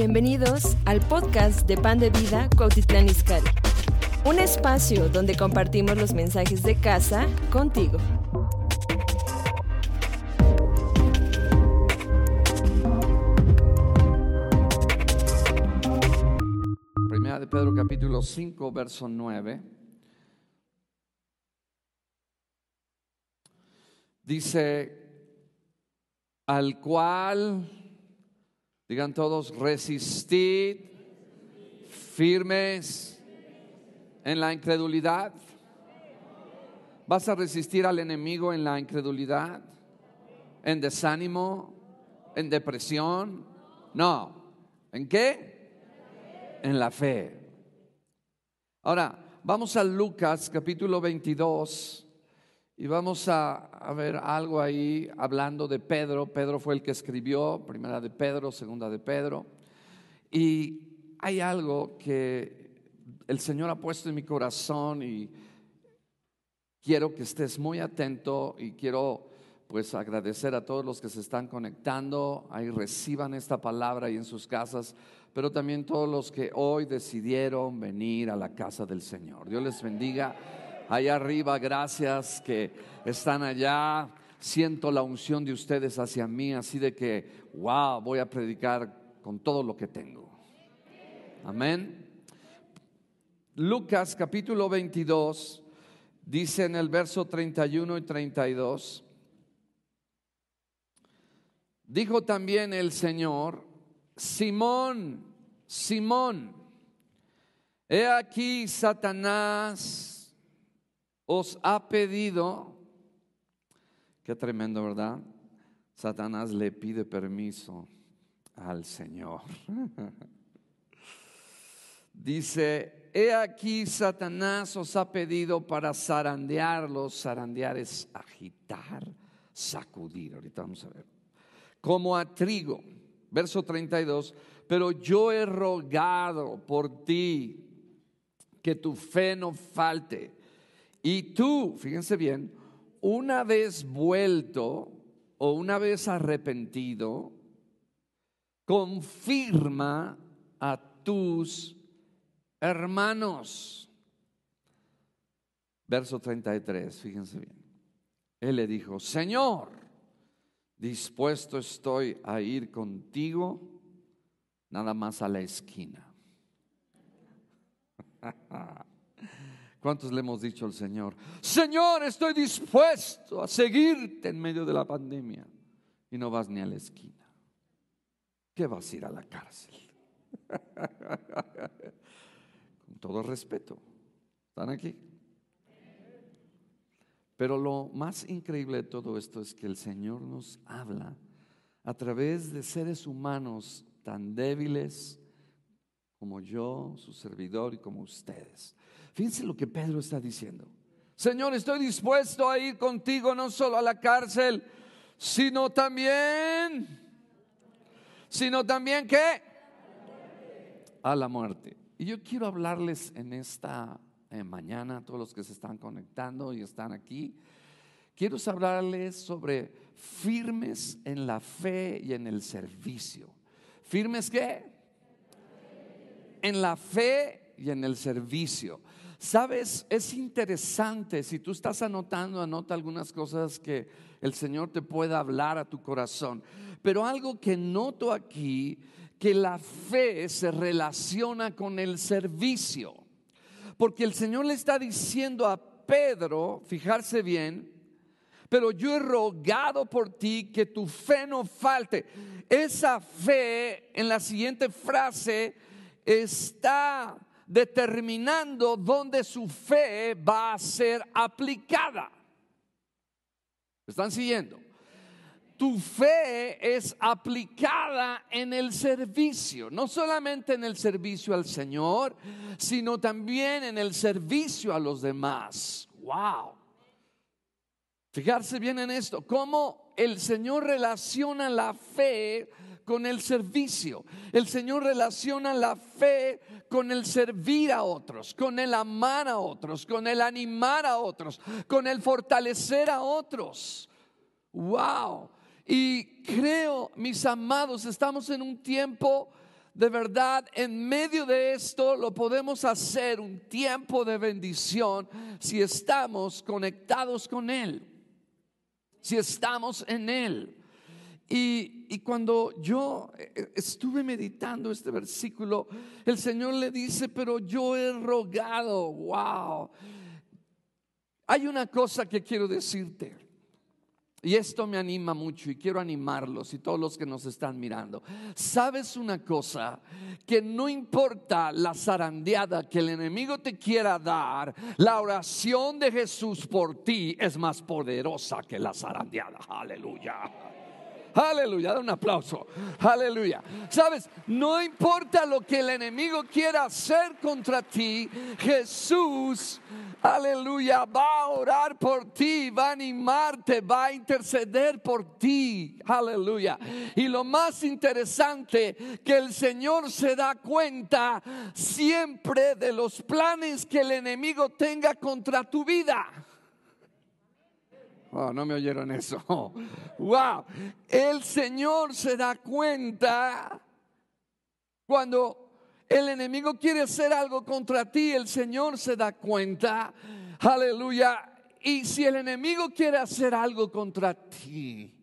Bienvenidos al podcast de Pan de Vida Cuautitlán Izcalli. Un espacio donde compartimos los mensajes de casa contigo. Primera de Pedro capítulo 5, verso 9. Dice, al cual, digan todos, resistid firmes en la incredulidad. ¿Vas a resistir al enemigo en la incredulidad? ¿En desánimo? ¿En depresión? No. ¿En qué? En la fe. Ahora, vamos a Lucas capítulo 22 y vamos a, a, ver algo ahí hablando de Pedro. Pedro fue el que escribió, primera de Pedro, segunda de Pedro. Y hay algo que el Señor ha puesto en mi corazón y quiero que estés muy atento y quiero pues agradecer a todos los que se están conectando, ahí reciban esta palabra ahí en sus casas, pero también todos los que hoy decidieron venir a la casa del Señor. Dios les bendiga allá arriba, gracias que están allá. Siento la unción de ustedes hacia mí, así de que, wow, voy a predicar con todo lo que tengo. Amén. Lucas capítulo 22 dice en el verso 31 y 32, dijo también el Señor, Simón, Simón, he aquí Satanás os ha pedido, qué tremendo, ¿verdad? Satanás le pide permiso al Señor. Dice, he aquí Satanás os ha pedido para zarandearlos, zarandear es agitar, sacudir, ahorita vamos a ver, como a trigo. Verso 32, pero yo he rogado por ti que tu fe no falte. Y tú, fíjense bien, una vez vuelto o una vez arrepentido, confirma a tus hermanos. Verso 33, fíjense bien. Él le dijo, Señor, dispuesto estoy a ir contigo nada más a la esquina. ¿Cuántos le hemos dicho al Señor? Señor, estoy dispuesto a seguirte en medio de la pandemia. Y no vas ni a la esquina. ¿Qué vas a ir a la cárcel? Con todo respeto. ¿Están aquí? Pero lo más increíble de todo esto es que el Señor nos habla a través de seres humanos tan débiles como yo, su servidor y como ustedes. Fíjense lo que Pedro está diciendo. Señor, estoy dispuesto a ir contigo no solo a la cárcel, sino también, sino también qué? A la muerte. Y yo quiero hablarles en esta eh, mañana, a todos los que se están conectando y están aquí, quiero hablarles sobre firmes en la fe y en el servicio. ¿Firmes qué? En la fe y en el servicio. Sabes, es interesante, si tú estás anotando, anota algunas cosas que el Señor te pueda hablar a tu corazón. Pero algo que noto aquí, que la fe se relaciona con el servicio. Porque el Señor le está diciendo a Pedro, fijarse bien, pero yo he rogado por ti que tu fe no falte. Esa fe en la siguiente frase está determinando dónde su fe va a ser aplicada. ¿Están siguiendo? tu fe es aplicada en el servicio, no solamente en el servicio al Señor, sino también en el servicio a los demás. Wow. Fijarse bien en esto, cómo el Señor relaciona la fe con el servicio. El Señor relaciona la fe con el servir a otros, con el amar a otros, con el animar a otros, con el fortalecer a otros. Wow. Y creo, mis amados, estamos en un tiempo de verdad, en medio de esto lo podemos hacer un tiempo de bendición si estamos conectados con Él, si estamos en Él. Y, cuando yo eh, estuve meditando este versículo, el Señor le dice, pero yo he rogado, wow. Hay una cosa que quiero decirte. Y esto me anima mucho y quiero animarlos y todos los que nos están mirando. ¿Sabes una cosa? Que no importa la zarandeada que el enemigo te quiera dar, la oración de Jesús por ti es más poderosa que la zarandeada. Aleluya. Aleluya, da un aplauso. Aleluya. Sabes, no importa lo que el enemigo quiera hacer contra ti, Jesús, aleluya, va a orar por ti, va a animarte, va a interceder por ti. Aleluya. Y lo más interesante, que el Señor se da cuenta siempre de los planes que el enemigo tenga contra tu vida. Oh, no me oyeron eso. Wow. El Señor se da cuenta cuando el enemigo quiere hacer algo contra ti, el Señor se da cuenta. Aleluya. Y si el enemigo quiere hacer algo contra ti,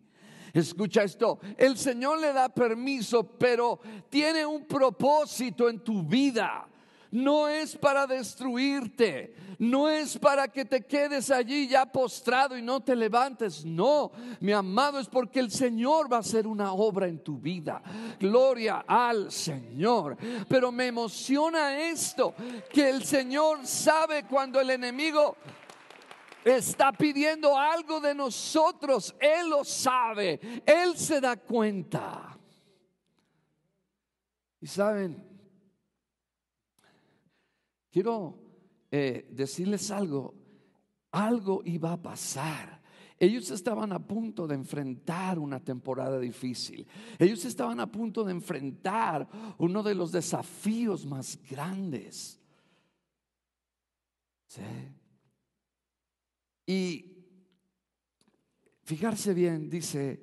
Escucha esto, el Señor le da permiso, pero tiene un propósito en tu vida no es para destruirte, no es para que te quedes allí ya postrado y no te levantes. No, mi amado, es porque el Señor va a hacer una obra en tu vida. Gloria al Señor. Pero me emociona esto, que el Señor sabe cuando el enemigo está pidiendo algo de nosotros. Él lo sabe, Él se da cuenta. Y saben, quiero eh, decirles algo, algo iba a pasar. Ellos estaban a punto de enfrentar una temporada difícil. Ellos estaban a punto de enfrentar uno de los desafíos más grandes. ¿Sí? Y fijarse bien, dice,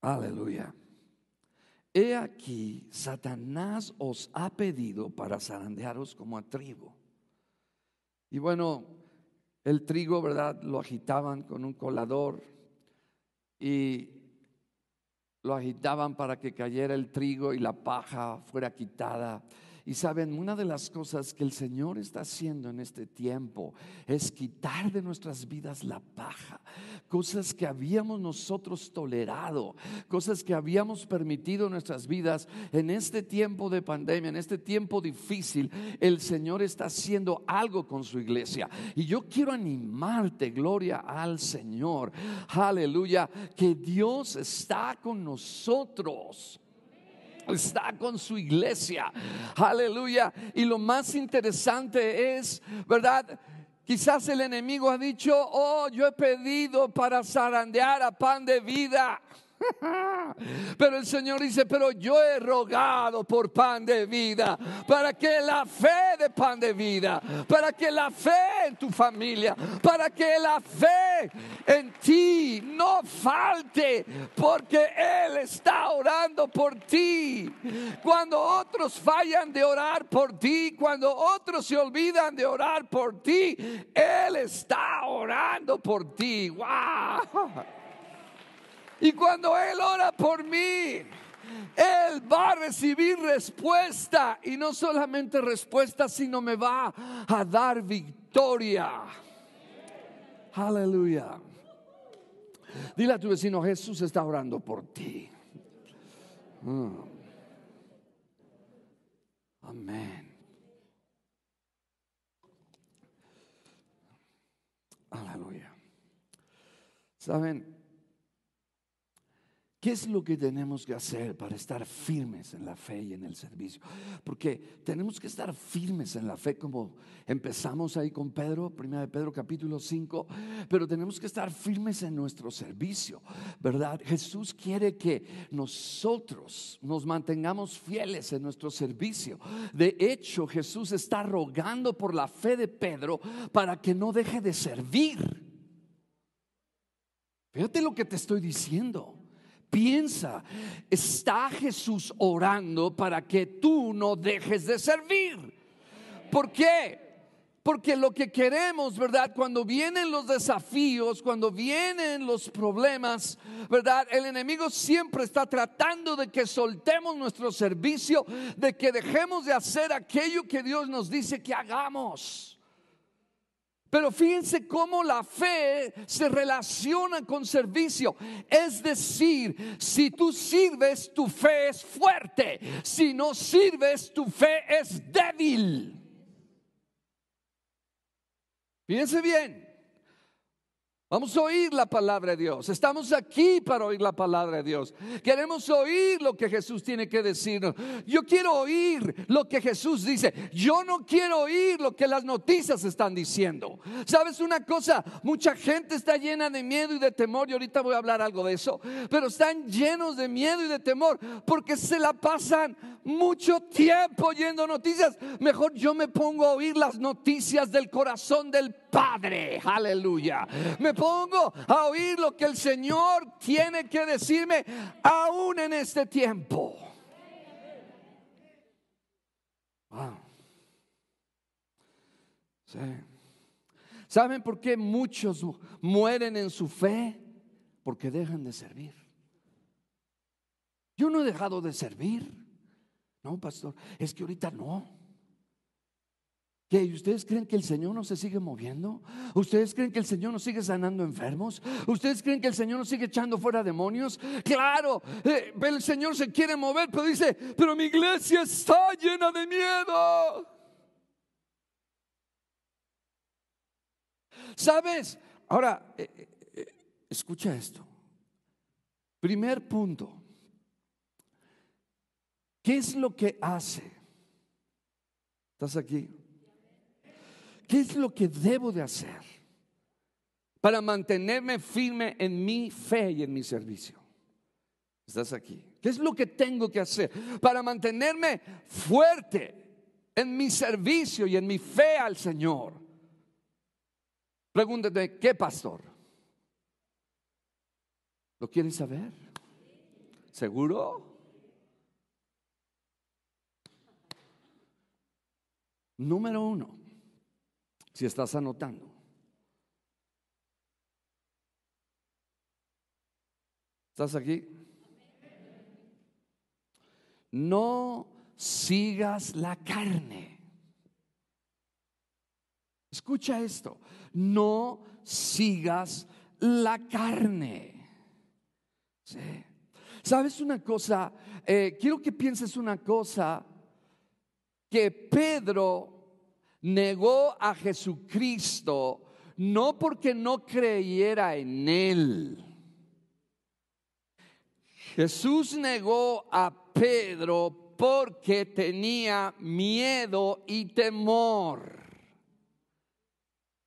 aleluya. He aquí, Satanás os ha pedido para zarandearos como a trigo. Y bueno, el trigo, ¿verdad? Lo agitaban con un colador y lo agitaban para que cayera el trigo y la paja fuera quitada. Y saben, una de las cosas que el Señor está haciendo en este tiempo es quitar de nuestras vidas la paja, cosas que habíamos nosotros tolerado, cosas que habíamos permitido en nuestras vidas en este tiempo de pandemia, en este tiempo difícil. El Señor está haciendo algo con su iglesia. Y yo quiero animarte, gloria al Señor. Aleluya, que Dios está con nosotros está con su iglesia. Aleluya. Y lo más interesante es, ¿verdad? Quizás el enemigo ha dicho, oh, yo he pedido para zarandear a pan de vida. Pero el Señor dice, pero yo he rogado por pan de vida, para que la fe de pan de vida, para que la fe en tu familia, para que la fe en ti no falte, porque Él está orando por ti. Cuando otros fallan de orar por ti, cuando otros se olvidan de orar por ti, Él está orando por ti. ¡Wow! Y cuando Él ora por mí, Él va a recibir respuesta. Y no solamente respuesta, sino me va a dar victoria. Aleluya. Dile a tu vecino, Jesús está orando por ti. Mm. Amén. Aleluya. Saben, ¿Qué es lo que tenemos que hacer para estar firmes en la fe y en el servicio? Porque tenemos que estar firmes en la fe como empezamos ahí con Pedro, primera de Pedro capítulo 5, pero tenemos que estar firmes en nuestro servicio, ¿verdad? Jesús quiere que nosotros nos mantengamos fieles en nuestro servicio. De hecho, Jesús está rogando por la fe de Pedro para que no deje de servir. Fíjate lo que te estoy diciendo. Piensa, está Jesús orando para que tú no dejes de servir. ¿Por qué? Porque lo que queremos, ¿verdad? Cuando vienen los desafíos, cuando vienen los problemas, ¿verdad? El enemigo siempre está tratando de que soltemos nuestro servicio, de que dejemos de hacer aquello que Dios nos dice que hagamos. Pero fíjense cómo la fe se relaciona con servicio. Es decir, si tú sirves, tu fe es fuerte. Si no sirves, tu fe es débil. Fíjense bien. Vamos a oír la palabra de Dios. Estamos aquí para oír la palabra de Dios. Queremos oír lo que Jesús tiene que decirnos. Yo quiero oír lo que Jesús dice. Yo no quiero oír lo que las noticias están diciendo. ¿Sabes una cosa? Mucha gente está llena de miedo y de temor. Y ahorita voy a hablar algo de eso. Pero están llenos de miedo y de temor porque se la pasan mucho tiempo oyendo noticias. Mejor yo me pongo a oír las noticias del corazón del Padre. Aleluya. Me pongo a oír lo que el Señor tiene que decirme aún en este tiempo. ¿Saben por qué muchos mueren en su fe? Porque dejan de servir. Yo no he dejado de servir. No, pastor, es que ahorita no. ¿Qué? ¿Ustedes creen que el Señor no se sigue moviendo? ¿Ustedes creen que el Señor no sigue sanando enfermos? ¿Ustedes creen que el Señor no sigue echando fuera demonios? Claro, eh, el Señor se quiere mover, pero dice, pero mi iglesia está llena de miedo. ¿Sabes? Ahora, eh, eh, escucha esto. Primer punto. ¿Qué es lo que hace? ¿Estás aquí? ¿Qué es lo que debo de hacer para mantenerme firme en mi fe y en mi servicio? Estás aquí. ¿Qué es lo que tengo que hacer para mantenerme fuerte en mi servicio y en mi fe al Señor? Pregúntate, ¿qué pastor? ¿Lo quieres saber? ¿Seguro? Número uno, si estás anotando. ¿Estás aquí? No sigas la carne. Escucha esto. No sigas la carne. ¿Sabes una cosa? Eh, quiero que pienses una cosa que Pedro negó a Jesucristo no porque no creyera en él. Jesús negó a Pedro porque tenía miedo y temor.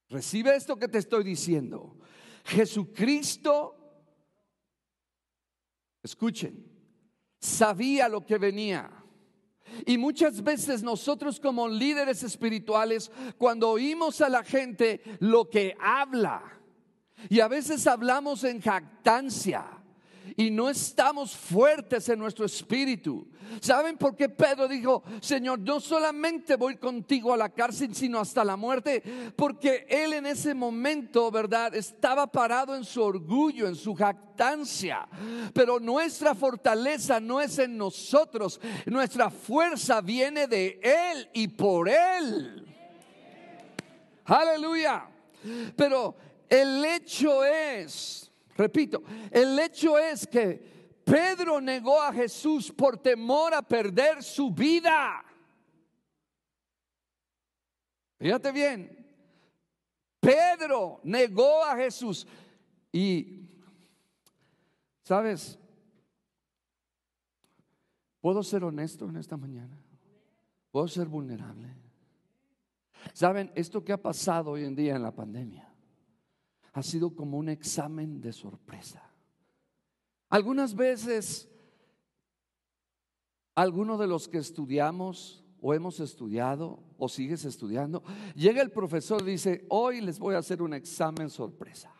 Recibe esto que te estoy diciendo. Jesucristo, escuchen, sabía lo que venía. Y muchas veces nosotros como líderes espirituales, cuando oímos a la gente lo que habla, y a veces hablamos en jactancia, y no estamos fuertes en nuestro espíritu. ¿Saben por qué Pedro dijo, Señor, no solamente voy contigo a la cárcel, sino hasta la muerte? Porque él en ese momento, ¿verdad? Estaba parado en su orgullo, en su jactancia. Pero nuestra fortaleza no es en nosotros, nuestra fuerza viene de Él y por Él. Aleluya. Pero el hecho es Repito, el hecho es que Pedro negó a Jesús por temor a perder su vida. Fíjate bien, Pedro negó a Jesús y, ¿sabes? ¿Puedo ser honesto en esta mañana? ¿Puedo ser vulnerable? ¿Saben? Esto que ha pasado hoy en día en la pandemia ha sido como un examen de sorpresa. Algunas veces, alguno de los que estudiamos o hemos estudiado o sigues estudiando, llega el profesor y dice, hoy les voy a hacer un examen sorpresa.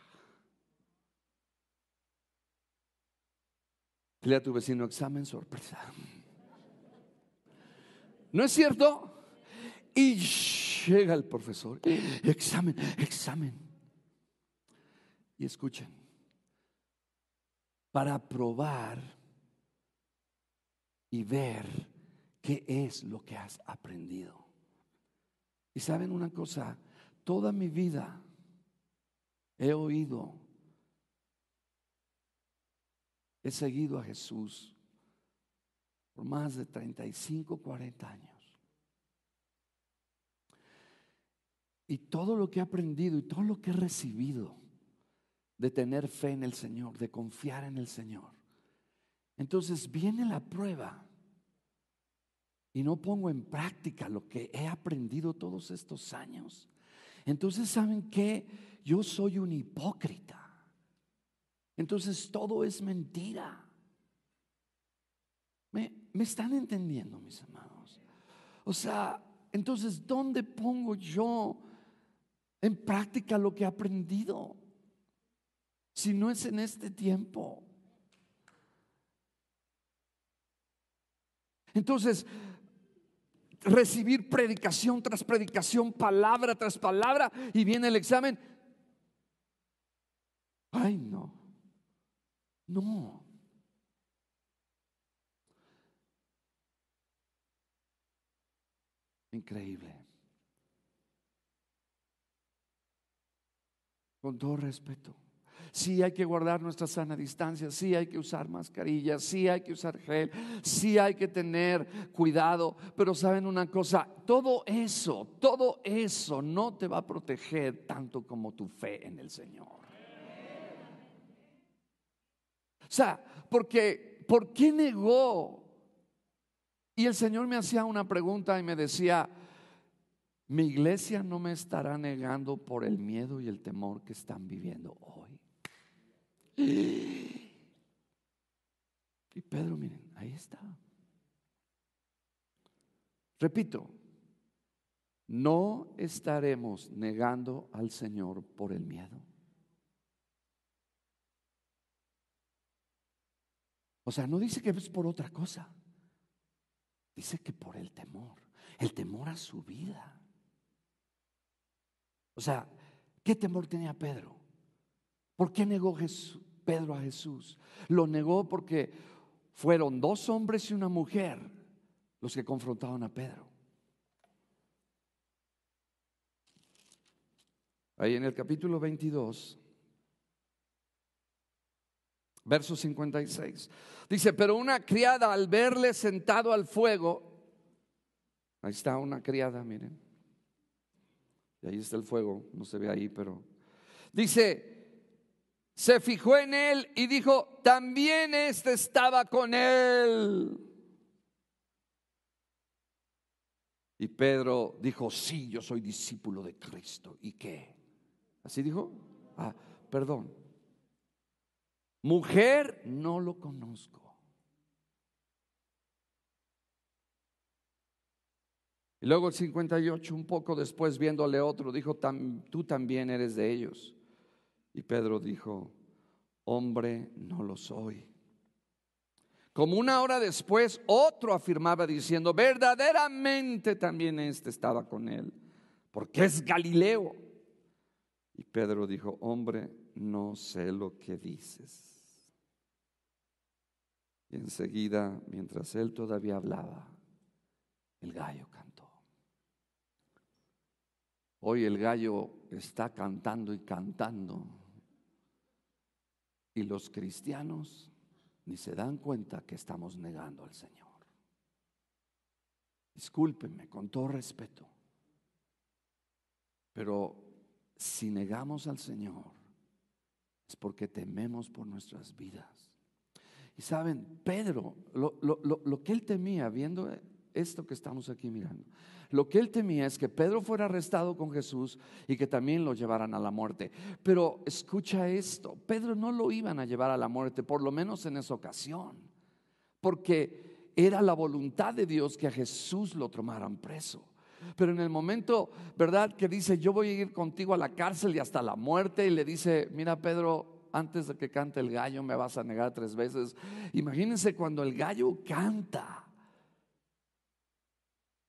Dile a tu vecino, examen sorpresa. ¿No es cierto? Y llega el profesor, examen, examen. Y escuchen, para probar y ver qué es lo que has aprendido. Y saben una cosa, toda mi vida he oído, he seguido a Jesús por más de 35, 40 años. Y todo lo que he aprendido y todo lo que he recibido de tener fe en el Señor, de confiar en el Señor. Entonces viene la prueba y no pongo en práctica lo que he aprendido todos estos años. Entonces, ¿saben qué? Yo soy un hipócrita. Entonces todo es mentira. ¿Me, están entendiendo, mis amados? O sea, entonces, ¿dónde pongo yo en práctica lo que he aprendido? Si no es en este tiempo. Entonces, recibir predicación tras predicación, palabra tras palabra, y viene el examen. Ay, no. No. Increíble. Con todo respeto. Sí hay que guardar nuestra sana distancia, sí hay que usar mascarillas, sí hay que usar gel, sí hay que tener cuidado, pero saben una cosa, todo eso, todo eso no te va a proteger tanto como tu fe en el Señor. O sea, porque, ¿por qué negó y el Señor me hacía una pregunta y me decía, mi iglesia no me estará negando por el miedo y el temor que están viviendo hoy. Y Pedro, miren, ahí está. Repito, no estaremos negando al Señor por el miedo. O sea, no dice que es por otra cosa. Dice que por el temor, el temor a su vida. O sea, ¿qué temor tenía Pedro? ¿Por qué negó Pedro a Jesús? Lo negó porque fueron dos hombres y una mujer los que confrontaron a Pedro. Ahí en el capítulo 22, verso 56. Dice, pero una criada al verle sentado al fuego, ahí está una criada, miren. Y ahí está el fuego, no se ve ahí, pero dice, se fijó en él y dijo, también este estaba con él. Y Pedro dijo, sí, yo soy discípulo de Cristo. ¿Y qué? ¿Así dijo? Ah, perdón. Mujer, no lo conozco. Y luego el 58, un poco después viéndole otro, dijo, tú también eres de ellos. Y Pedro dijo, hombre, no lo soy. Como una hora después, otro afirmaba diciendo, verdaderamente también este estaba con él, porque es Galileo. Y Pedro dijo, hombre, no sé lo que dices. Y enseguida, mientras él todavía hablaba, el gallo cantó. Hoy el gallo está cantando y cantando. Y los cristianos ni se dan cuenta que estamos negando al Señor. Discúlpenme con todo respeto. Pero si negamos al Señor es porque tememos por nuestras vidas. Y saben, Pedro, lo, que él temía, viendo esto que estamos aquí mirando, lo que él temía es que Pedro fuera arrestado con Jesús y que también lo llevaran a la muerte. Pero escucha esto, Pedro no lo iban a llevar a la muerte, por lo menos en esa ocasión, porque era la voluntad de Dios que a Jesús lo tomaran preso. Pero en el momento, ¿verdad? Que dice, yo voy a ir contigo a la cárcel y hasta la muerte, y le dice, mira Pedro, antes de que cante el gallo me vas a negar tres veces. Imagínense cuando el gallo canta.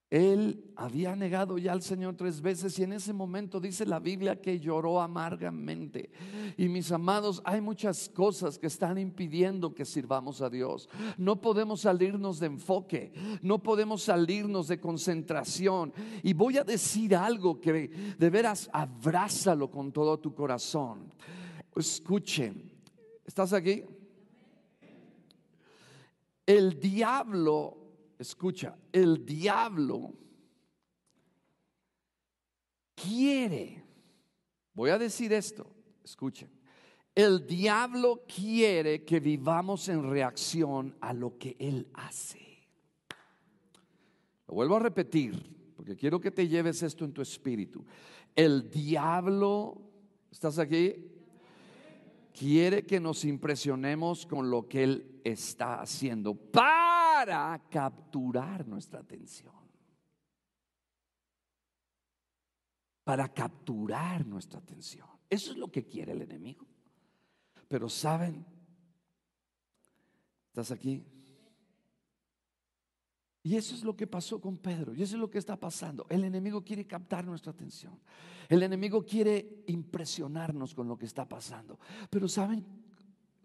Él había negado ya al Señor tres veces y en ese momento dice la Biblia que lloró amargamente. Y mis amados, hay muchas cosas que están impidiendo que sirvamos a Dios. No podemos salirnos de enfoque, no podemos salirnos de concentración. Y voy a decir algo que de veras abrázalo con todo tu corazón. Escuchen, ¿estás aquí? El diablo escucha, el diablo quiere, voy a decir esto, escuchen, el diablo quiere que vivamos en reacción a lo que él hace. Lo vuelvo a repetir, porque quiero que te lleves esto en tu espíritu. El diablo, ¿estás aquí? Quiere que nos impresionemos con lo que él está haciendo para capturar nuestra atención. Para capturar nuestra atención. Eso es lo que quiere el enemigo. Pero saben, ¿estás aquí? Y eso es lo que pasó con Pedro, y eso es lo que está pasando. El enemigo quiere captar nuestra atención. El enemigo quiere impresionarnos con lo que está pasando. Pero saben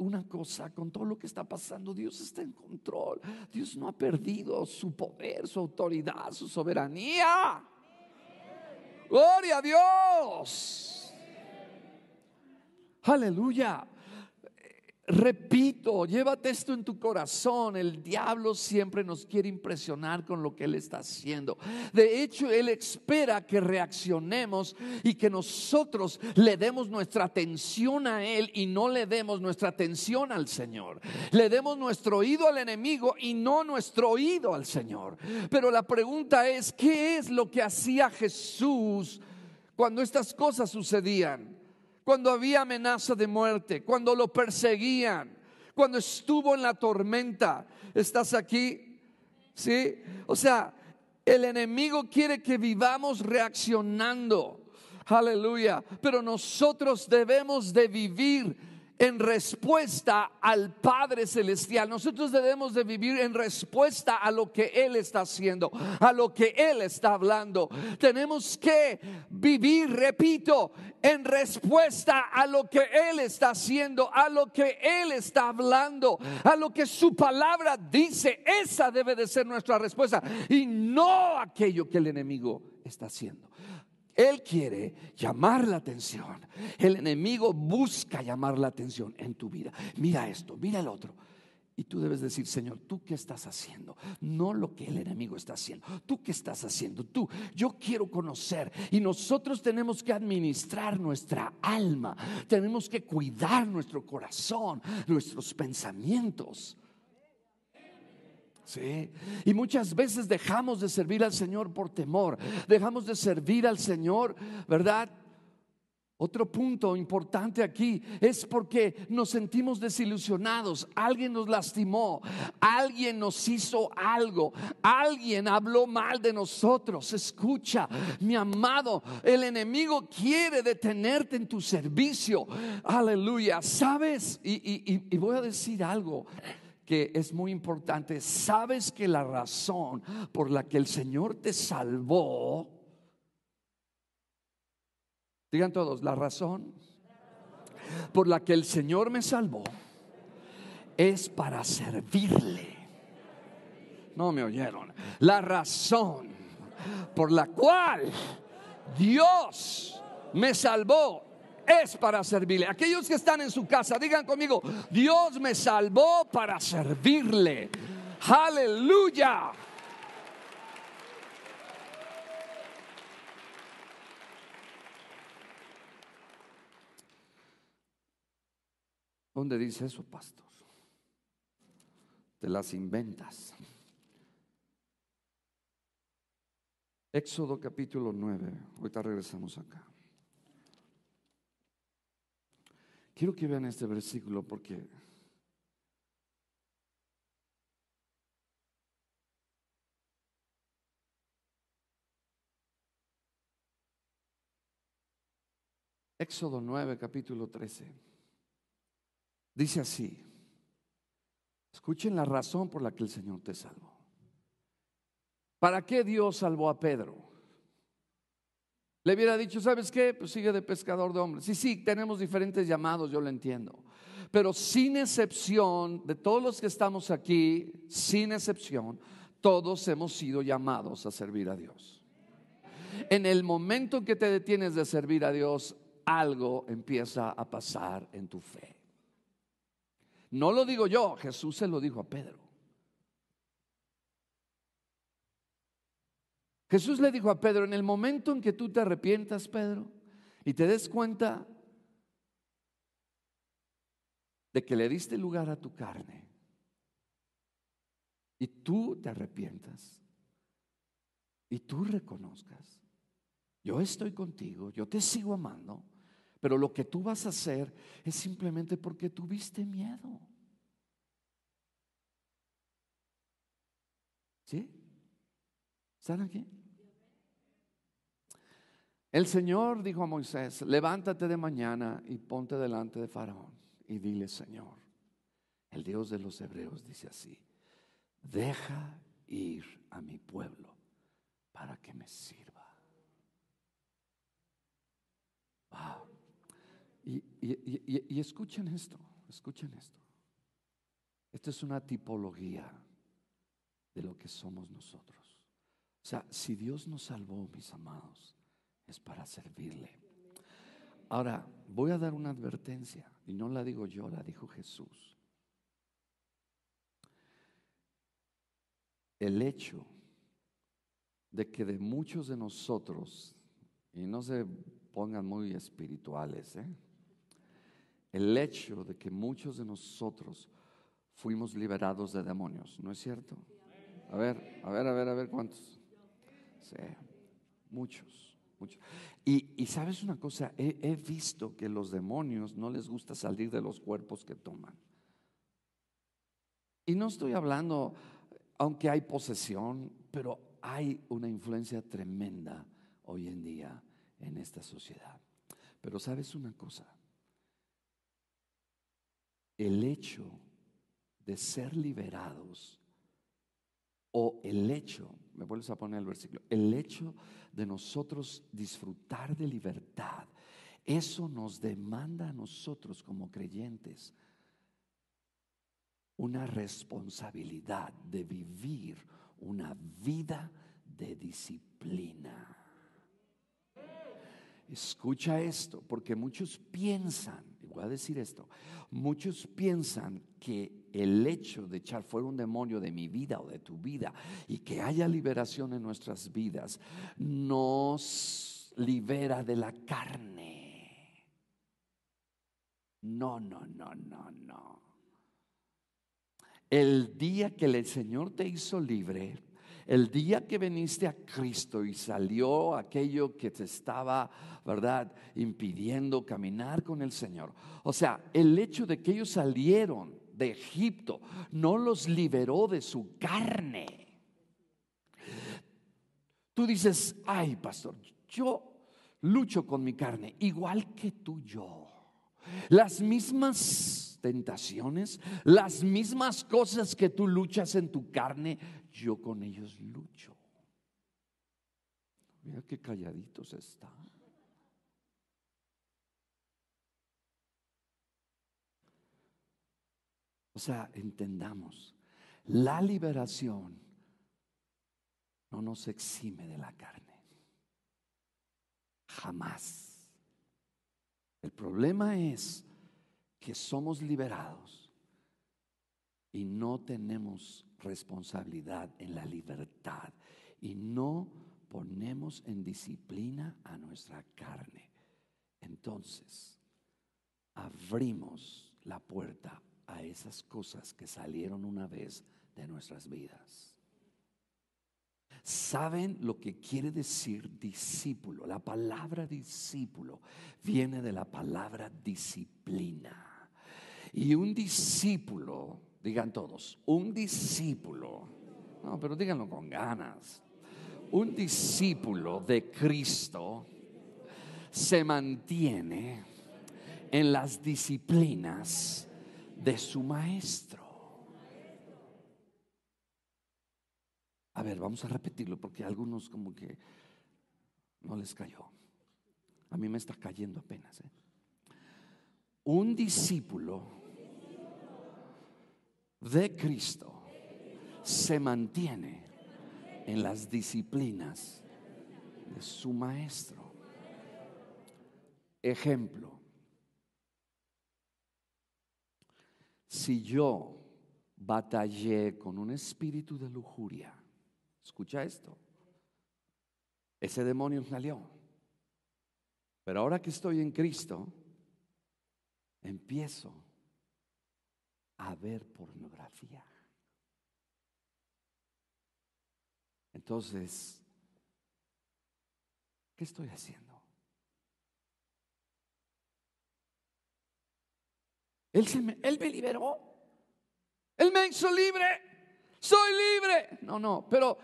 una cosa, con todo lo que está pasando, Dios está en control. Dios no ha perdido su poder, su autoridad, su soberanía. Gloria a Dios. Aleluya. Repito, llévate esto en tu corazón. El diablo siempre nos quiere impresionar con lo que él está haciendo. De hecho, él espera que reaccionemos y que nosotros le demos nuestra atención a él y no le demos nuestra atención al Señor. Le demos nuestro oído al enemigo y no nuestro oído al Señor. Pero la pregunta es, ¿qué es lo que hacía Jesús cuando estas cosas sucedían? Cuando había amenaza de muerte, cuando lo perseguían, cuando estuvo en la tormenta. ¿Estás aquí? ¿Sí? O sea, el enemigo quiere que vivamos reaccionando. Aleluya. Pero nosotros debemos de vivir en respuesta al Padre Celestial. Nosotros debemos de vivir en respuesta a lo que Él está haciendo, a lo que Él está hablando. Tenemos que vivir, repito, en respuesta a lo que Él está haciendo, a lo que Él está hablando, a lo que su palabra dice. Esa debe de ser nuestra respuesta y no aquello que el enemigo está haciendo. Él quiere llamar la atención. El enemigo busca llamar la atención en tu vida. Mira esto, mira el otro. Y tú debes decir, Señor, ¿tú qué estás haciendo? No lo que el enemigo está haciendo. ¿Tú qué estás haciendo? Tú, yo quiero conocer. Y nosotros tenemos que administrar nuestra alma. Tenemos que cuidar nuestro corazón, nuestros pensamientos. Y muchas veces dejamos de servir al Señor por temor, dejamos de servir al Señor, ¿verdad? Otro punto importante aquí es porque nos sentimos desilusionados, alguien nos lastimó, alguien nos hizo algo, alguien habló mal de nosotros. Escucha, mi amado, el enemigo quiere detenerte en tu servicio. Aleluya, ¿sabes? Y, y voy a decir algo es muy importante. Sabes que la razón por la que el Señor te salvó, digan todos, la razón por la que el Señor me salvó es para servirle. No me oyeron. La razón por la cual Dios me salvó es para servirle. Aquellos que están en su casa, digan conmigo, Dios me salvó para servirle. Aleluya. ¿Dónde dice eso, pastor? Te las inventas. Éxodo capítulo 9. Ahorita regresamos acá. Quiero que vean este versículo porque Éxodo 9, capítulo 13. Dice así, escuchen la razón por la que el Señor te salvó. ¿Para qué Dios salvó a Pedro? Le hubiera dicho, ¿sabes qué? Pues sigue de pescador de hombres. Sí, sí, tenemos diferentes llamados, yo lo entiendo. Pero sin excepción, de todos los que estamos aquí, sin excepción, todos hemos sido llamados a servir a Dios. En el momento en que te detienes de servir a Dios, algo empieza a pasar en tu fe. No lo digo yo, Jesús se lo dijo a Pedro. Jesús le dijo a Pedro, en el momento en que tú te arrepientas, Pedro, y te des cuenta de que le diste lugar a tu carne, y tú te arrepientas, y tú reconozcas, yo estoy contigo, yo te sigo amando, pero lo que tú vas a hacer es simplemente porque tuviste miedo. ¿Sí? ¿Están aquí? El Señor dijo a Moisés, levántate de mañana y ponte delante de Faraón y dile, Señor, el Dios de los hebreos dice así, deja ir a mi pueblo para que me sirva. Y, escuchen esto, escuchen esto. Esta es una tipología de lo que somos nosotros. O sea, si Dios nos salvó, mis amados, es para servirle. Ahora, voy a dar una advertencia, y no la digo yo, la dijo Jesús. El hecho de que de muchos de nosotros, y no se pongan muy espirituales, ¿eh? el hecho de que muchos de nosotros fuimos liberados de demonios, ¿no es cierto? A ver, a ver, a ver, a ver cuántos. Muchos, muchos. Y, sabes una cosa, he visto que los demonios no les gusta salir de los cuerpos que toman. Y no estoy hablando, aunque hay posesión, pero hay una influencia tremenda hoy en día en esta sociedad. Pero sabes una cosa, el hecho de ser liberados o el hecho, me vuelves a poner el versículo, el hecho de nosotros disfrutar de libertad, eso nos demanda a nosotros como creyentes una responsabilidad de vivir una vida de disciplina. Escucha esto, porque muchos piensan voy a decir esto, muchos piensan que el hecho de echar fuera un demonio de mi vida o de tu vida y que haya liberación en nuestras vidas nos libera de la carne. No, no, no, no, no. El día que el Señor te hizo libre, el día que viniste a Cristo y salió aquello que te estaba, ¿verdad?, impidiendo caminar con el Señor. O sea, el hecho de que ellos salieron de Egipto no los liberó de su carne. Tú dices, ay, pastor, yo lucho con mi carne, igual que tú yo. Las mismas tentaciones, las mismas cosas que tú luchas en tu carne, yo con ellos lucho. Mira qué calladitos están. Sea, entendamos, la liberación no nos exime de la carne. Jamás. El problema es que somos liberados y no tenemos responsabilidad en la libertad y no ponemos en disciplina a nuestra carne. Entonces, abrimos la puerta a esas cosas que salieron una vez de nuestras vidas. ¿Saben lo que quiere decir discípulo? La palabra discípulo viene de la palabra disciplina. Y un discípulo, digan todos, un discípulo, no, pero díganlo con ganas, un discípulo de Cristo se mantiene en las disciplinas de su maestro. A ver, vamos a repetirlo porque a algunos como que no les cayó. A mí me está cayendo apenas. ¿eh? Un discípulo de Cristo se mantiene en las disciplinas de su maestro. Ejemplo, si yo batallé con un espíritu de lujuria, escucha esto, ese demonio salió. Pero ahora que estoy en Cristo, empiezo a ver pornografía. Entonces, ¿qué estoy haciendo? Él, se me, me liberó. Él me hizo libre. Soy libre. No, no, pero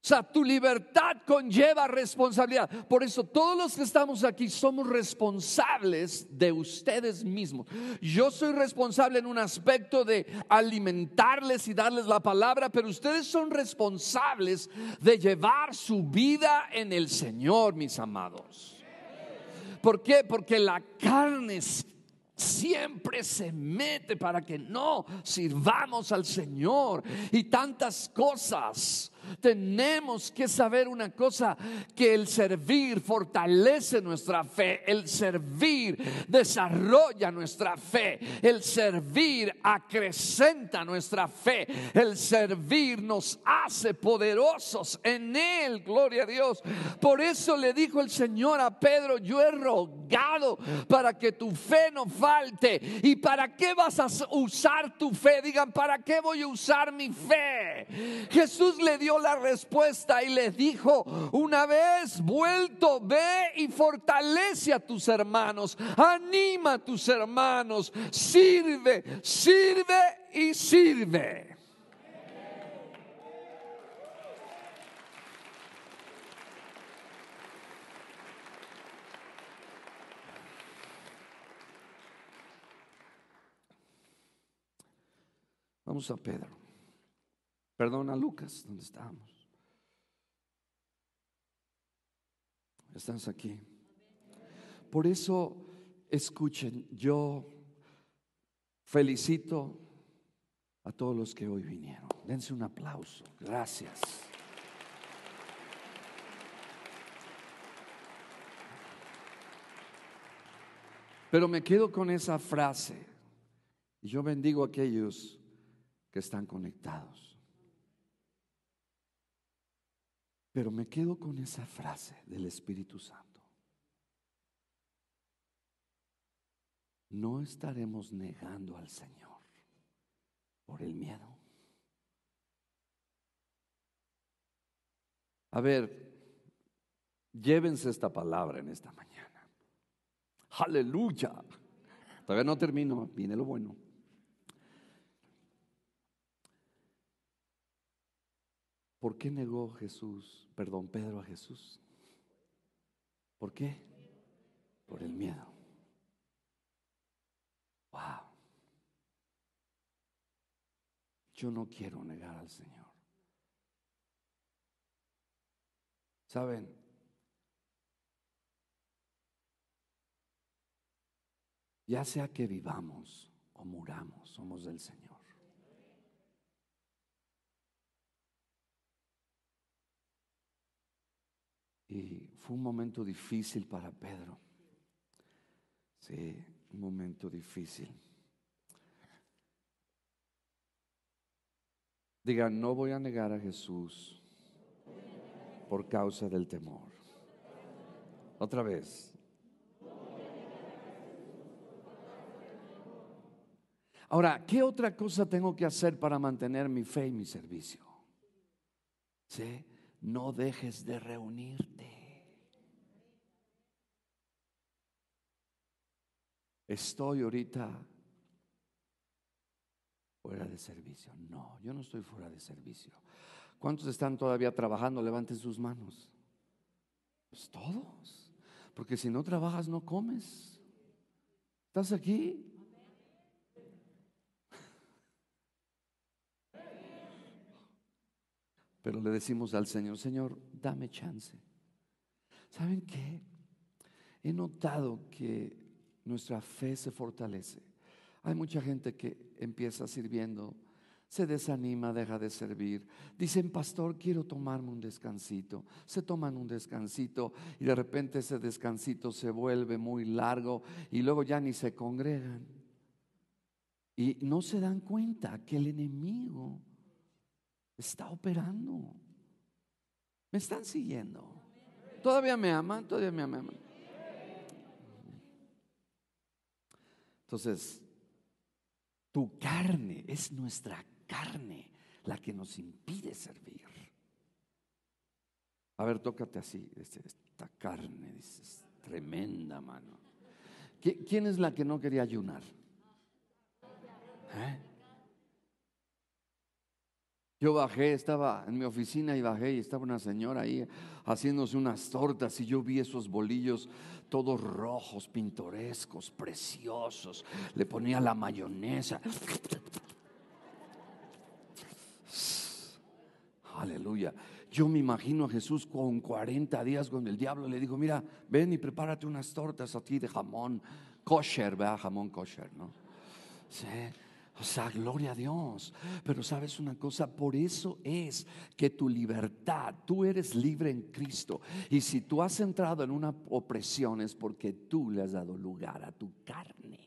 o sea, tu libertad conlleva responsabilidad. Por eso todos los que estamos aquí somos responsables de ustedes mismos. Yo soy responsable en un aspecto de alimentarles y darles la palabra, pero ustedes son responsables de llevar su vida en el Señor, mis amados. ¿Por qué? Porque la carne siempre se mete para que no sirvamos al Señor. Y tantas cosas tenemos que saber una cosa, que el servir fortalece nuestra fe, el servir desarrolla nuestra fe, el servir acrecenta nuestra fe, el servir nos hace poderosos en Él, gloria a Dios. Por eso le dijo el Señor a Pedro, yo he rogado para que tu fe no falte. ¿Y para qué vas a usar tu fe? Digan, ¿para qué voy a usar mi fe? Jesús le dio la respuesta y les dijo, una vez vuelto, ve y fortalece a tus hermanos, anima a tus hermanos, sirve, sirve y sirve. Vamos a Pedro. Perdón a Lucas, ¿dónde estábamos? Estás aquí. Por eso, escuchen, yo felicito a todos los que hoy vinieron. Dense un aplauso. Gracias. Pero me quedo con esa frase. Y yo bendigo a aquellos que están conectados. Pero me quedo con esa frase del Espíritu Santo. No estaremos negando al Señor por el miedo. A ver, llévense esta palabra en esta mañana. Aleluya. Todavía no termino, viene lo bueno. ¿Por qué negó Jesús, perdón, Pedro a Jesús? ¿Por qué? Por el miedo. Wow. Yo no quiero negar al Señor. ¿Saben? Ya sea que vivamos o muramos, somos del Señor. Y fue un momento difícil para Pedro. Sí, un momento difícil. Digan, no voy a negar a Jesús por causa del temor. Otra vez. Ahora, ¿qué otra cosa tengo que hacer para mantener mi fe y mi servicio? ¿Sí? No dejes de reunirte. estoy ahorita fuera de servicio. No, yo no estoy fuera de servicio. ¿Cuántos están todavía trabajando? Levanten sus manos. Pues todos. Porque si no trabajas, no comes. ¿Estás aquí? Pero le decimos al Señor, Señor, dame chance. ¿Saben qué? He notado que nuestra fe se fortalece. Hay mucha gente que empieza sirviendo, se desanima, deja de servir. Dicen, pastor, quiero tomarme un descansito. Se toman un descansito y de repente ese descansito se vuelve muy largo y luego ya ni se congregan. Y no se dan cuenta que el enemigo está operando. ¿Me están siguiendo? ¿Todavía me aman? ¿Todavía me aman? Entonces, tu carne es nuestra carne la que nos impide servir. A ver, tócate así, este, esta carne, dices, tremenda mano. ¿Quién es la que no quería ayunar? ¿Eh? Yo bajé, estaba en mi oficina y bajé y estaba una señora ahí haciéndose unas tortas y yo vi esos bolillos todos rojos, pintorescos, preciosos. Le ponía la mayonesa. Aleluya. Yo me imagino a Jesús con 40 días con el diablo le dijo, mira, ven y prepárate unas tortas a ti de jamón kosher, vea, jamón kosher, ¿no? Sí. O sea, gloria a Dios. Pero sabes una cosa, por eso es que tu libertad, tú eres libre en Cristo. Y si tú has entrado en una opresión es porque tú le has dado lugar a tu carne.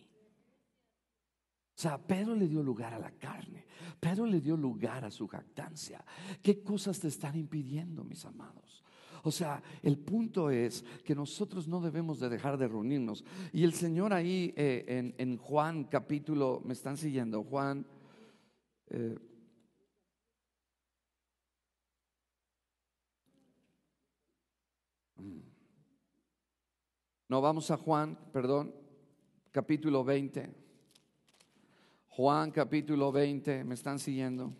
O sea, Pedro le dio lugar a la carne. Pedro le dio lugar a su jactancia. ¿Qué cosas te están impidiendo, mis amados? O sea, el punto es que nosotros no debemos de dejar de reunirnos. Y el Señor ahí eh, en, Juan capítulo, me están siguiendo, Juan... Eh, no, vamos a Juan, perdón, capítulo 20. Juan capítulo 20, ¿me están siguiendo?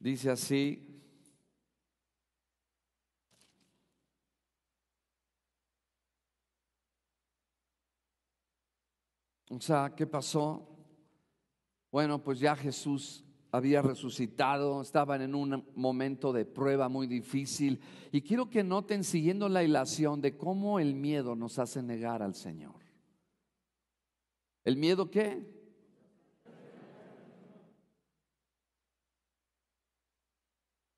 Dice así. O sea, ¿qué pasó? Bueno, pues ya Jesús había resucitado, estaban en un momento de prueba muy difícil. Y quiero que noten, siguiendo la ilación, de cómo el miedo nos hace negar al Señor. ¿El miedo qué?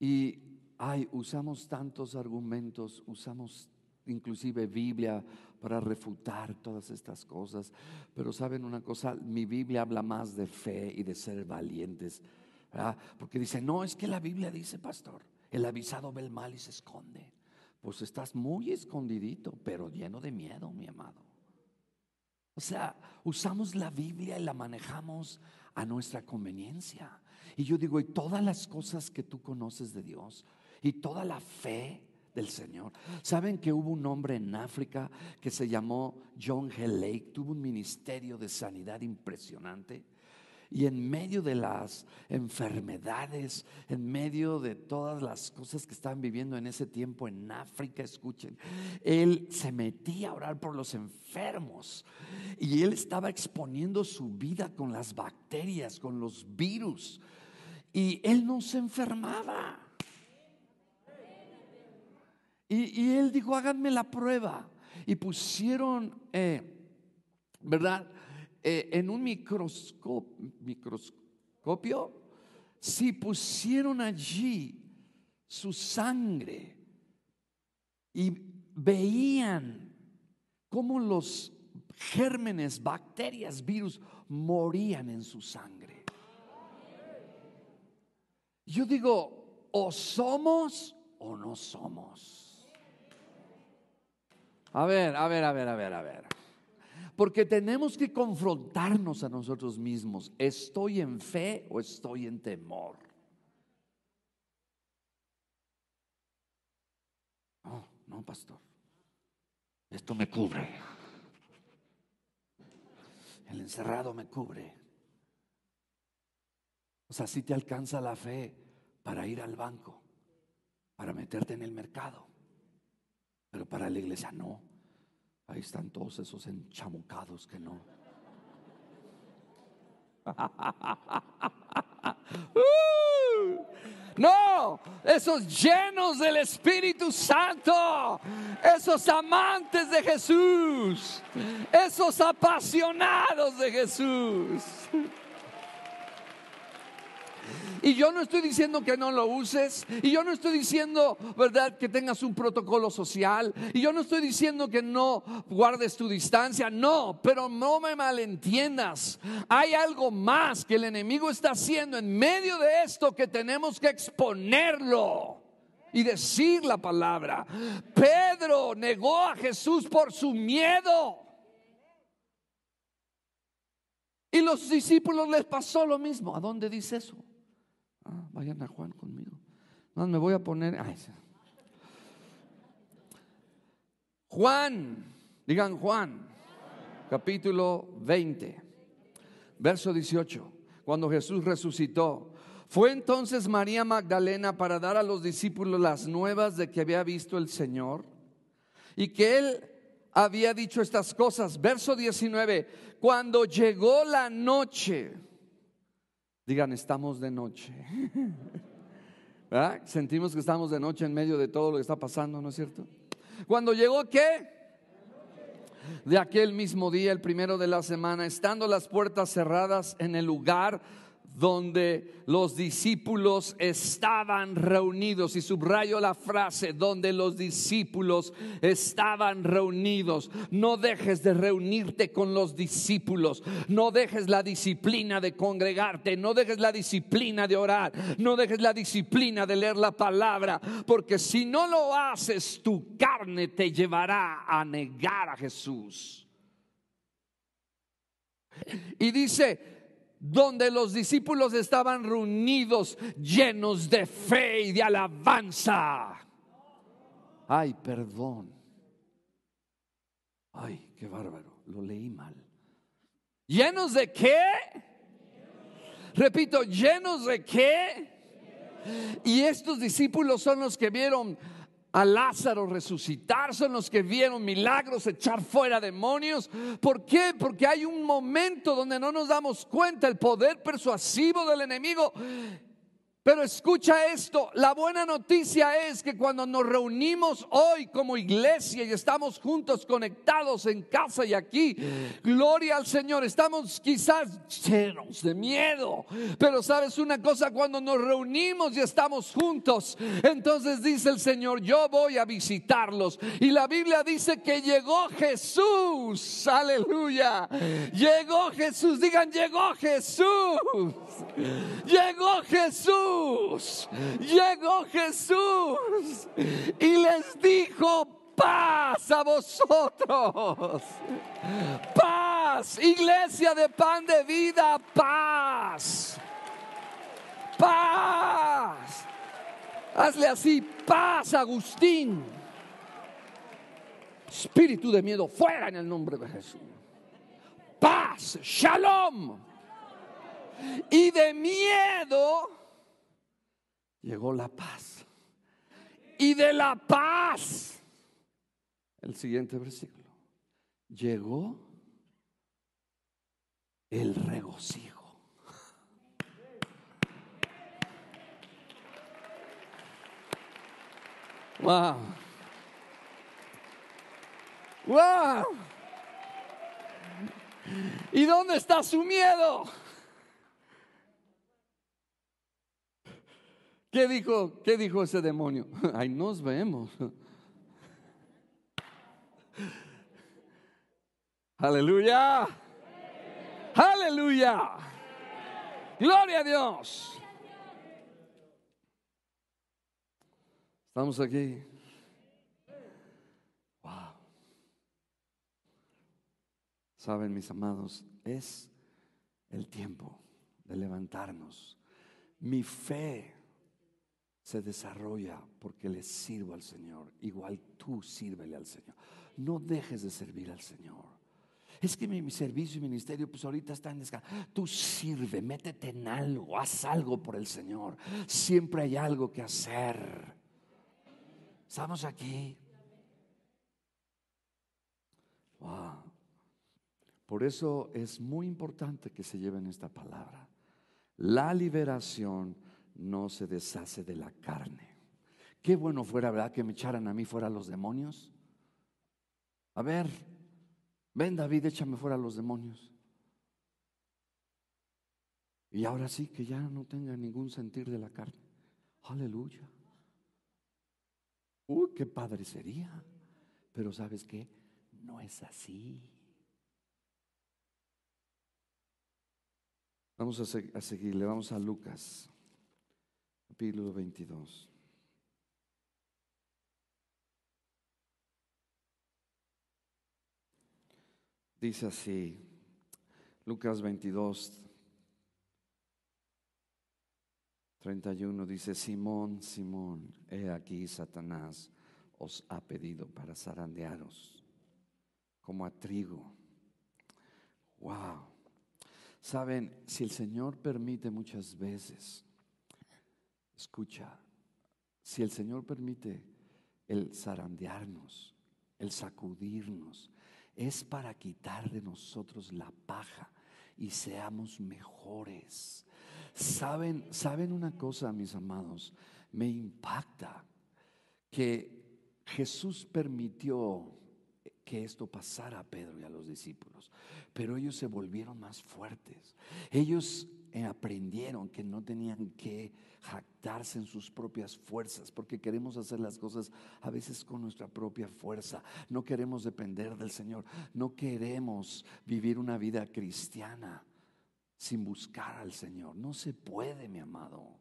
Y ay, usamos tantos argumentos, usamos inclusive Biblia para refutar todas estas cosas. Pero saben una cosa, mi Biblia habla más de fe y de ser valientes. Porque dice, no, es que la Biblia dice, pastor, el avisado ve el mal y se esconde. Pues estás muy escondidito, pero lleno de miedo, mi amado. O sea, usamos la Biblia y la manejamos a nuestra conveniencia. Y yo digo, y todas las cosas que tú conoces de Dios y toda la fe del Señor. ¿Saben que hubo un hombre en África que se llamó John G. Lake? Tuvo un ministerio de sanidad impresionante. Y en medio de las enfermedades, en medio de todas las cosas que estaban viviendo en ese tiempo en África, escuchen, él se metía a orar por los enfermos y él estaba exponiendo su vida con las bacterias, con los virus. Y él no se enfermaba. Y, él dijo, háganme la prueba. Y pusieron, eh, ¿verdad? Eh, en un microscopio, microscopio, si pusieron allí su sangre y veían cómo los gérmenes, bacterias, virus morían en su sangre. Yo digo, o somos o no somos. A ver, a ver, a ver, a ver, a ver. Porque tenemos que confrontarnos a nosotros mismos. ¿Estoy en fe o estoy en temor? No, no, pastor. Esto me cubre. El encerrado me cubre. O sea, si te alcanza la fe para ir al banco, para meterte en el mercado, pero para la iglesia no. Ahí están todos esos enchamucados que no. Uh. no, esos llenos del Espíritu Santo, esos amantes de Jesús, esos apasionados de Jesús. Y yo no estoy diciendo que no lo uses. Y yo no estoy diciendo, ¿verdad?, que tengas un protocolo social. Y yo no estoy diciendo que no guardes tu distancia. No, pero no me malentiendas. Hay algo más que el enemigo está haciendo en medio de esto que tenemos que exponerlo y decir la palabra. Pedro negó a Jesús por su miedo. Y los discípulos les pasó lo mismo. ¿A dónde dice eso? Ah, vayan a Juan conmigo. No, me voy a poner. Juan, digan Juan, capítulo 20, verso 18. Cuando Jesús resucitó, fue entonces María Magdalena para dar a los discípulos las nuevas de que había visto el Señor y que él había dicho estas cosas. Verso 19, cuando llegó la noche, Digan, estamos de noche. Sentimos que estamos de noche en medio de todo lo que está pasando, ¿no es cierto? Cuando llegó qué? De aquel mismo día, el primero de la semana, estando las puertas cerradas en el lugar donde los discípulos estaban reunidos. Y subrayo la frase, donde los discípulos estaban reunidos. No dejes de reunirte con los discípulos. No dejes la disciplina de congregarte. No dejes la disciplina de orar. No dejes la disciplina de leer la palabra. Porque si no lo haces, tu carne te llevará a negar a Jesús. Y dice, donde los discípulos estaban reunidos llenos de fe y de alabanza. Ay, perdón. Ay, qué bárbaro, lo leí mal. ¿Llenos de qué? Repito, ¿llenos de qué? Y estos discípulos son los que vieron a Lázaro resucitar, son los que vieron milagros, echar fuera demonios. ¿Por qué? Porque hay un momento donde no nos damos cuenta el poder persuasivo del enemigo pero escucha esto, la buena noticia es que cuando nos reunimos hoy como iglesia y estamos juntos conectados en casa y aquí, gloria al Señor, estamos quizás llenos de miedo, pero sabes una cosa, cuando nos reunimos y estamos juntos, entonces dice el Señor, yo voy a visitarlos. Y la Biblia dice que llegó Jesús, aleluya, llegó Jesús, digan, llegó Jesús, llegó Jesús llegó Jesús y les dijo, paz a vosotros. Paz, iglesia de pan de vida, paz. Paz. Hazle así, paz, Agustín. Espíritu de miedo, fuera en el nombre de Jesús. Paz, shalom. Y de miedo llegó la paz. Y de la paz, el siguiente versículo, llegó el regocijo. Wow. Wow. ¿Y dónde está su miedo? ¿Qué dijo, qué dijo ese demonio? Ahí nos vemos. Aleluya. Aleluya. Gloria a Dios. Estamos aquí. Wow. Saben, mis amados, es el tiempo de levantarnos. Mi fe se desarrolla porque le sirvo al Señor. Igual tú sírvele al Señor. No dejes de servir al Señor. Es que mi, servicio y ministerio, pues ahorita está en descanso. Tú sirve, métete en algo, haz algo por el Señor. Siempre hay algo que hacer. Estamos aquí. Por eso es muy importante que se lleven esta palabra. La liberación no se deshace de la carne. Qué bueno fuera, ¿verdad? Que me echaran a mí fuera los demonios. A ver, ven David, échame fuera los demonios. Y ahora sí que ya no tenga ningún sentir de la carne. Aleluya. Uy, qué padre sería. Pero ¿sabes qué? No es así. Vamos a, seguir, a seguirle, vamos a Lucas, capítulo 22. Dice así, Lucas 22, 31 dice, Simón, Simón, he aquí Satanás os ha pedido para zarandearos como a trigo. Wow. Saben, si el Señor permite muchas veces, escucha, si el Señor permite el zarandearnos, el sacudirnos, es para quitar de nosotros la paja y seamos mejores. Saben, saben una cosa, mis amados, me impacta que Jesús permitió que esto pasara a Pedro y a los discípulos, pero ellos se volvieron más fuertes. Ellos aprendieron que no tenían que jactarse en sus propias fuerzas, porque queremos hacer las cosas a veces con nuestra propia fuerza. No queremos depender del Señor, no queremos vivir una vida cristiana sin buscar al Señor. No se puede, mi amado.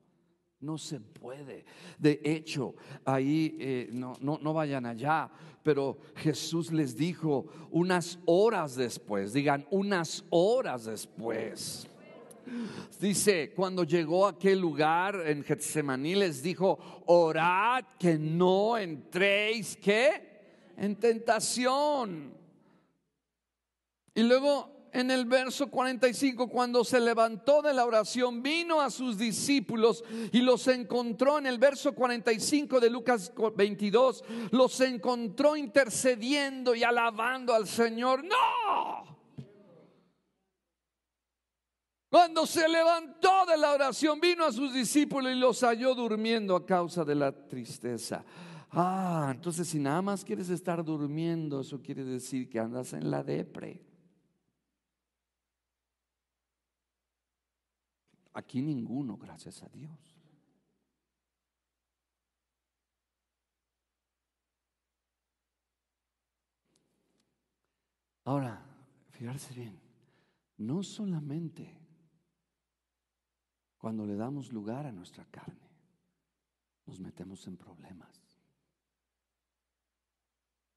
No se puede. De hecho, ahí eh, no, no, no vayan allá, pero Jesús les dijo unas horas después, digan unas horas después. Dice, cuando llegó a aquel lugar en Getsemaní, les dijo, orad que no entréis, ¿qué? En tentación. Y luego en el verso 45, cuando se levantó de la oración, vino a sus discípulos y los encontró en el verso 45 de Lucas 22, los encontró intercediendo y alabando al Señor. No. Cuando se levantó de la oración, vino a sus discípulos y los halló durmiendo a causa de la tristeza. Ah, entonces si nada más quieres estar durmiendo, eso quiere decir que andas en la depre. Aquí ninguno, gracias a Dios. Ahora, fijarse bien, no solamente cuando le damos lugar a nuestra carne, nos metemos en problemas.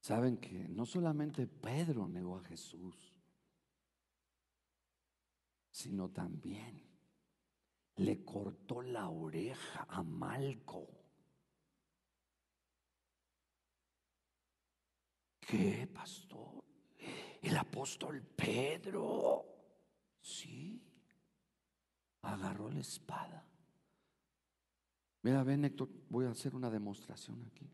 Saben que no solamente Pedro negó a Jesús, sino también le cortó la oreja a Malco. ¿Qué, pastor? El apóstol Pedro. Sí. Agarró la espada. Mira, ven, Héctor, voy a hacer una demostración aquí.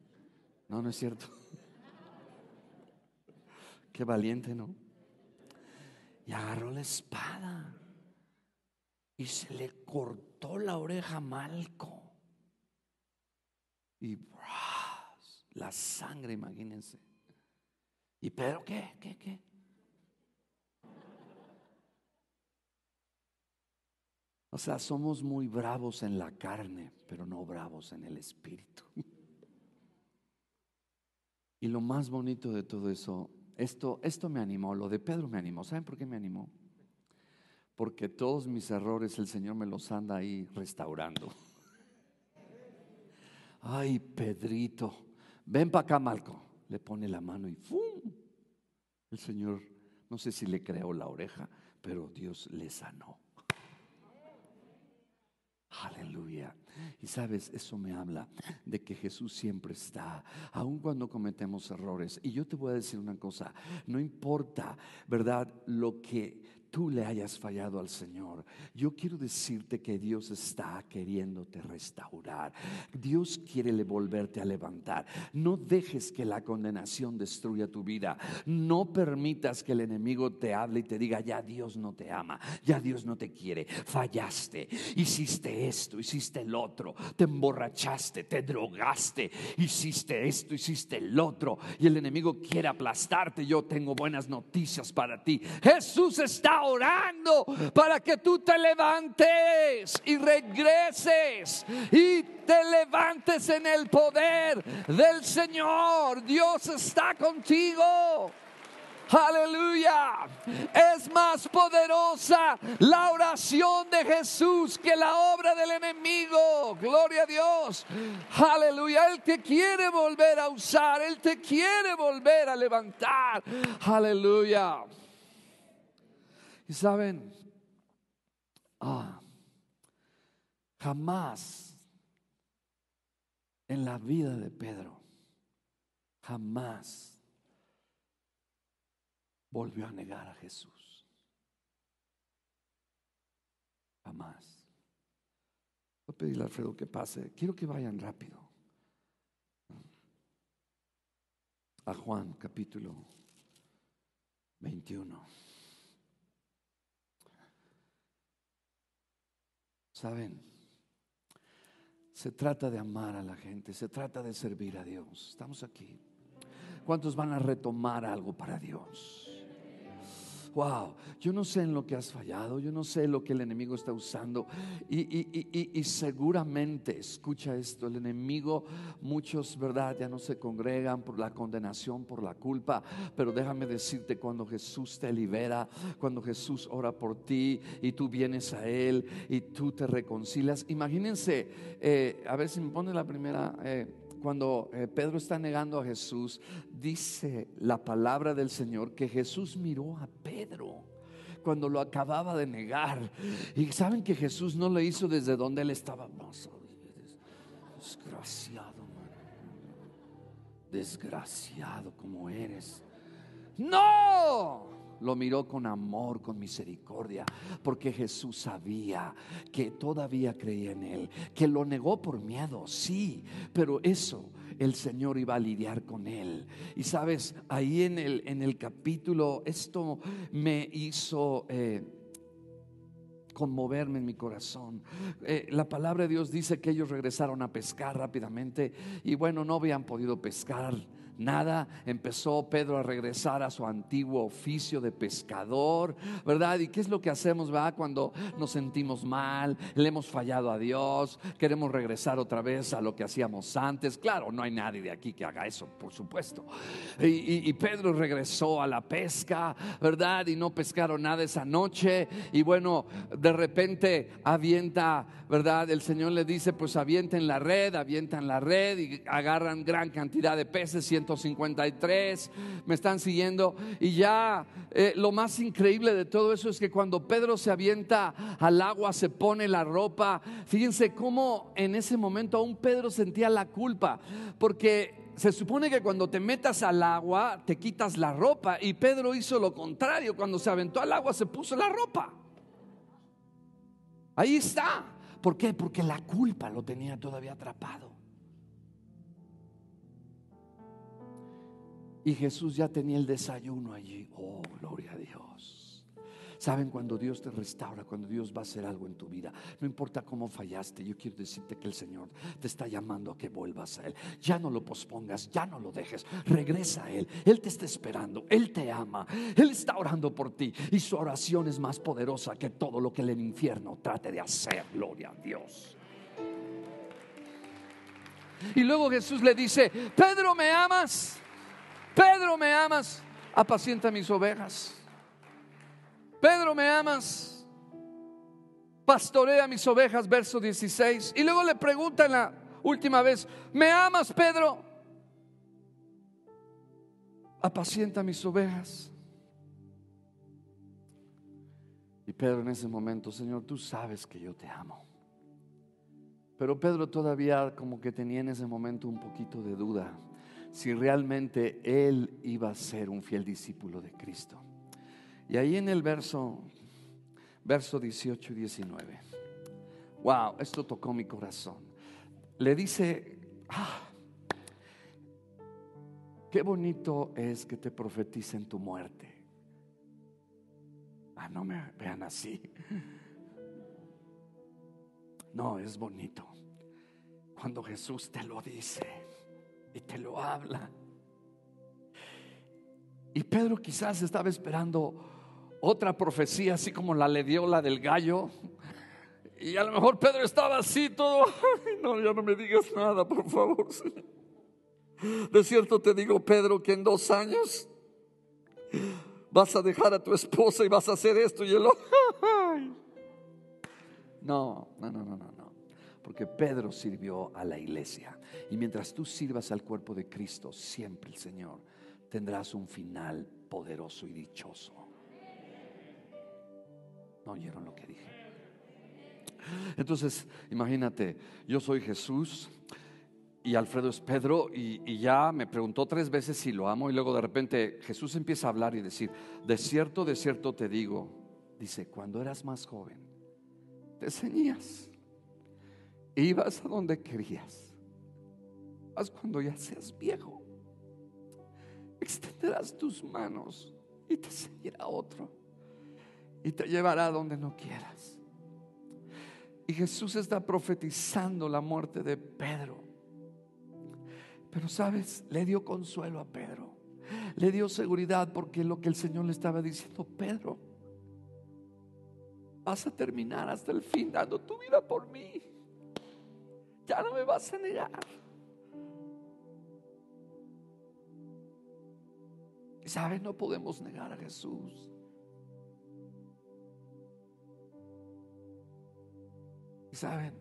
No, no es cierto. Qué valiente, ¿no? Y agarró la espada y se le cortó la oreja a Malco. Y la sangre, imagínense. ¿Y Pedro qué? ¿Qué? ¿Qué? O sea, somos muy bravos en la carne, pero no bravos en el espíritu. Y lo más bonito de todo eso, esto, esto me animó, lo de Pedro me animó. ¿Saben por qué me animó? porque todos mis errores el Señor me los anda ahí restaurando. Ay, Pedrito, ven para acá, Malco. Le pone la mano y ¡fum! El Señor, no sé si le creó la oreja, pero Dios le sanó. Aleluya. Y sabes, eso me habla de que Jesús siempre está, aun cuando cometemos errores. Y yo te voy a decir una cosa, no importa, ¿verdad? Lo que tú le hayas fallado al Señor. Yo quiero decirte que Dios está queriéndote restaurar. Dios quiere volverte a levantar. No dejes que la condenación destruya tu vida. No permitas que el enemigo te hable y te diga, ya Dios no te ama, ya Dios no te quiere. Fallaste, hiciste esto, hiciste el otro, te emborrachaste, te drogaste, hiciste esto, hiciste el otro. Y el enemigo quiere aplastarte. Yo tengo buenas noticias para ti. Jesús está orando para que tú te levantes y regreses y te levantes en el poder del Señor. Dios está contigo. Aleluya. Es más poderosa la oración de Jesús que la obra del enemigo. Gloria a Dios. Aleluya. Él te quiere volver a usar. Él te quiere volver a levantar. Aleluya. Y saben, ah, jamás en la vida de Pedro, jamás volvió a negar a Jesús. Jamás. Voy a pedirle a Alfredo que pase. Quiero que vayan rápido. A Juan capítulo 21. ¿Saben? Se trata de amar a la gente, se trata de servir a Dios. Estamos aquí. ¿Cuántos van a retomar algo para Dios? Wow, yo no sé en lo que has fallado, yo no sé lo que el enemigo está usando. Y, seguramente, escucha esto, el enemigo, muchos, ¿verdad? Ya no se congregan por la condenación, por la culpa, pero déjame decirte, cuando Jesús te libera, cuando Jesús ora por ti y tú vienes a Él y tú te reconcilias, imagínense, eh, a ver si me pone la primera... Eh, cuando eh, Pedro está negando a Jesús, dice la palabra del Señor que Jesús miró a Pedro cuando lo acababa de negar. Y saben que Jesús no lo hizo desde donde él estaba. Desgraciado, Desgraciado como eres. No lo miró con amor, con misericordia, porque Jesús sabía que todavía creía en él, que lo negó por miedo, sí, pero eso el Señor iba a lidiar con él. Y sabes, ahí en el, en el capítulo, esto me hizo... Eh, conmoverme en mi corazón. Eh, la palabra de Dios dice que ellos regresaron a pescar rápidamente y bueno, no habían podido pescar nada, empezó Pedro a regresar a su antiguo oficio de pescador, ¿verdad? ¿Y qué es lo que hacemos, va? Cuando nos sentimos mal, le hemos fallado a Dios, queremos regresar otra vez a lo que hacíamos antes. Claro, no hay nadie de aquí que haga eso, por supuesto. Y, Pedro regresó a la pesca, ¿verdad? Y no pescaron nada esa noche. Y bueno, de repente avienta, ¿verdad? El Señor le dice, pues avienten la red, avientan la red y agarran gran cantidad de peces, 153, me están siguiendo. Y ya eh, lo más increíble de todo eso es que cuando Pedro se avienta al agua, se pone la ropa. Fíjense cómo en ese momento aún Pedro sentía la culpa, porque se supone que cuando te metas al agua te quitas la ropa y Pedro hizo lo contrario, cuando se aventó al agua se puso la ropa. Ahí está. ¿Por qué? Porque la culpa lo tenía todavía atrapado. Y Jesús ya tenía el desayuno allí. Oh, gloria a Dios. Saben cuando Dios te restaura, cuando Dios va a hacer algo en tu vida, no importa cómo fallaste, yo quiero decirte que el Señor te está llamando a que vuelvas a Él. Ya no lo pospongas, ya no lo dejes, regresa a Él. Él te está esperando, Él te ama, Él está orando por ti y su oración es más poderosa que todo lo que el infierno trate de hacer. Gloria a Dios. Y luego Jesús le dice, Pedro, ¿me amas? Pedro, ¿me amas? Apacienta mis ovejas. Pedro, ¿me amas? Pastorea mis ovejas, verso 16. Y luego le pregunta en la última vez, ¿me amas, Pedro? Apacienta mis ovejas. Y Pedro en ese momento, Señor, tú sabes que yo te amo. Pero Pedro todavía como que tenía en ese momento un poquito de duda si realmente él iba a ser un fiel discípulo de Cristo. Y ahí en el verso verso 18 y 19. Wow, esto tocó mi corazón. Le dice, ah, qué bonito es que te profeticen tu muerte. Ah, no me vean así. No, es bonito. Cuando Jesús te lo dice y te lo habla. Y Pedro quizás estaba esperando otra profecía, así como la le dio la del gallo. Y a lo mejor Pedro estaba así todo. no, ya no me digas nada, por favor. De cierto te digo, Pedro, que en dos años vas a dejar a tu esposa y vas a hacer esto y él. No, no, no, no, no, no. Porque Pedro sirvió a la iglesia. Y mientras tú sirvas al cuerpo de Cristo, siempre el Señor tendrás un final poderoso y dichoso. ¿No oyeron lo que dije? Entonces, imagínate, yo soy Jesús y Alfredo es Pedro y, ya me preguntó tres veces si lo amo y luego de repente Jesús empieza a hablar y decir, de cierto, de cierto te digo, dice, cuando eras más joven, te ceñías, ibas a donde querías, haz cuando ya seas viejo, extenderás tus manos y te seguirá otro y te llevará donde no quieras. Y Jesús está profetizando la muerte de Pedro. Pero sabes, le dio consuelo a Pedro. Le dio seguridad porque lo que el Señor le estaba diciendo, Pedro, vas a terminar hasta el fin dando tu vida por mí. Ya no me vas a negar. ¿Sabes? No podemos negar a Jesús. ¿Saben?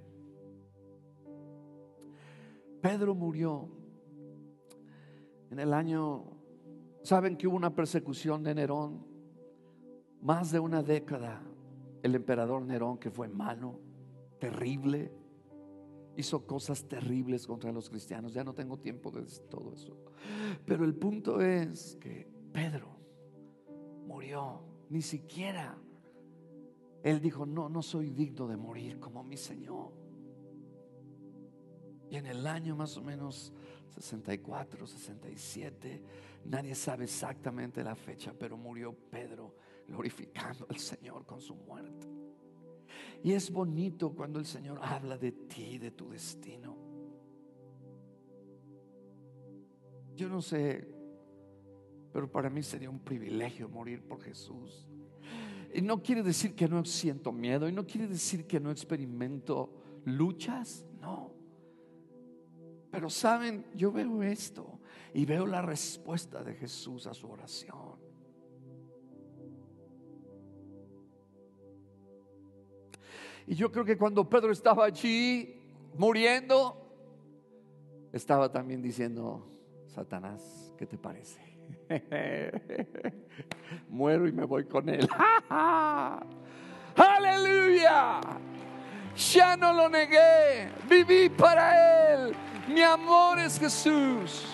Pedro murió en el año, ¿saben que hubo una persecución de Nerón? Más de una década. El emperador Nerón, que fue malo, terrible, hizo cosas terribles contra los cristianos. Ya no tengo tiempo de todo eso. Pero el punto es que Pedro murió, ni siquiera él dijo, no, no soy digno de morir como mi Señor. Y en el año más o menos 64, 67, nadie sabe exactamente la fecha, pero murió Pedro glorificando al Señor con su muerte. Y es bonito cuando el Señor habla de ti, de tu destino. Yo no sé, pero para mí sería un privilegio morir por Jesús. Y no quiere decir que no siento miedo y no quiere decir que no experimento luchas, no. Pero saben, yo veo esto y veo la respuesta de Jesús a su oración. Y yo creo que cuando Pedro estaba allí muriendo, estaba también diciendo, Satanás, ¿qué te parece? Muero y me voy con él. Aleluya. Ya no lo negué. Viví para él. Mi amor es Jesús.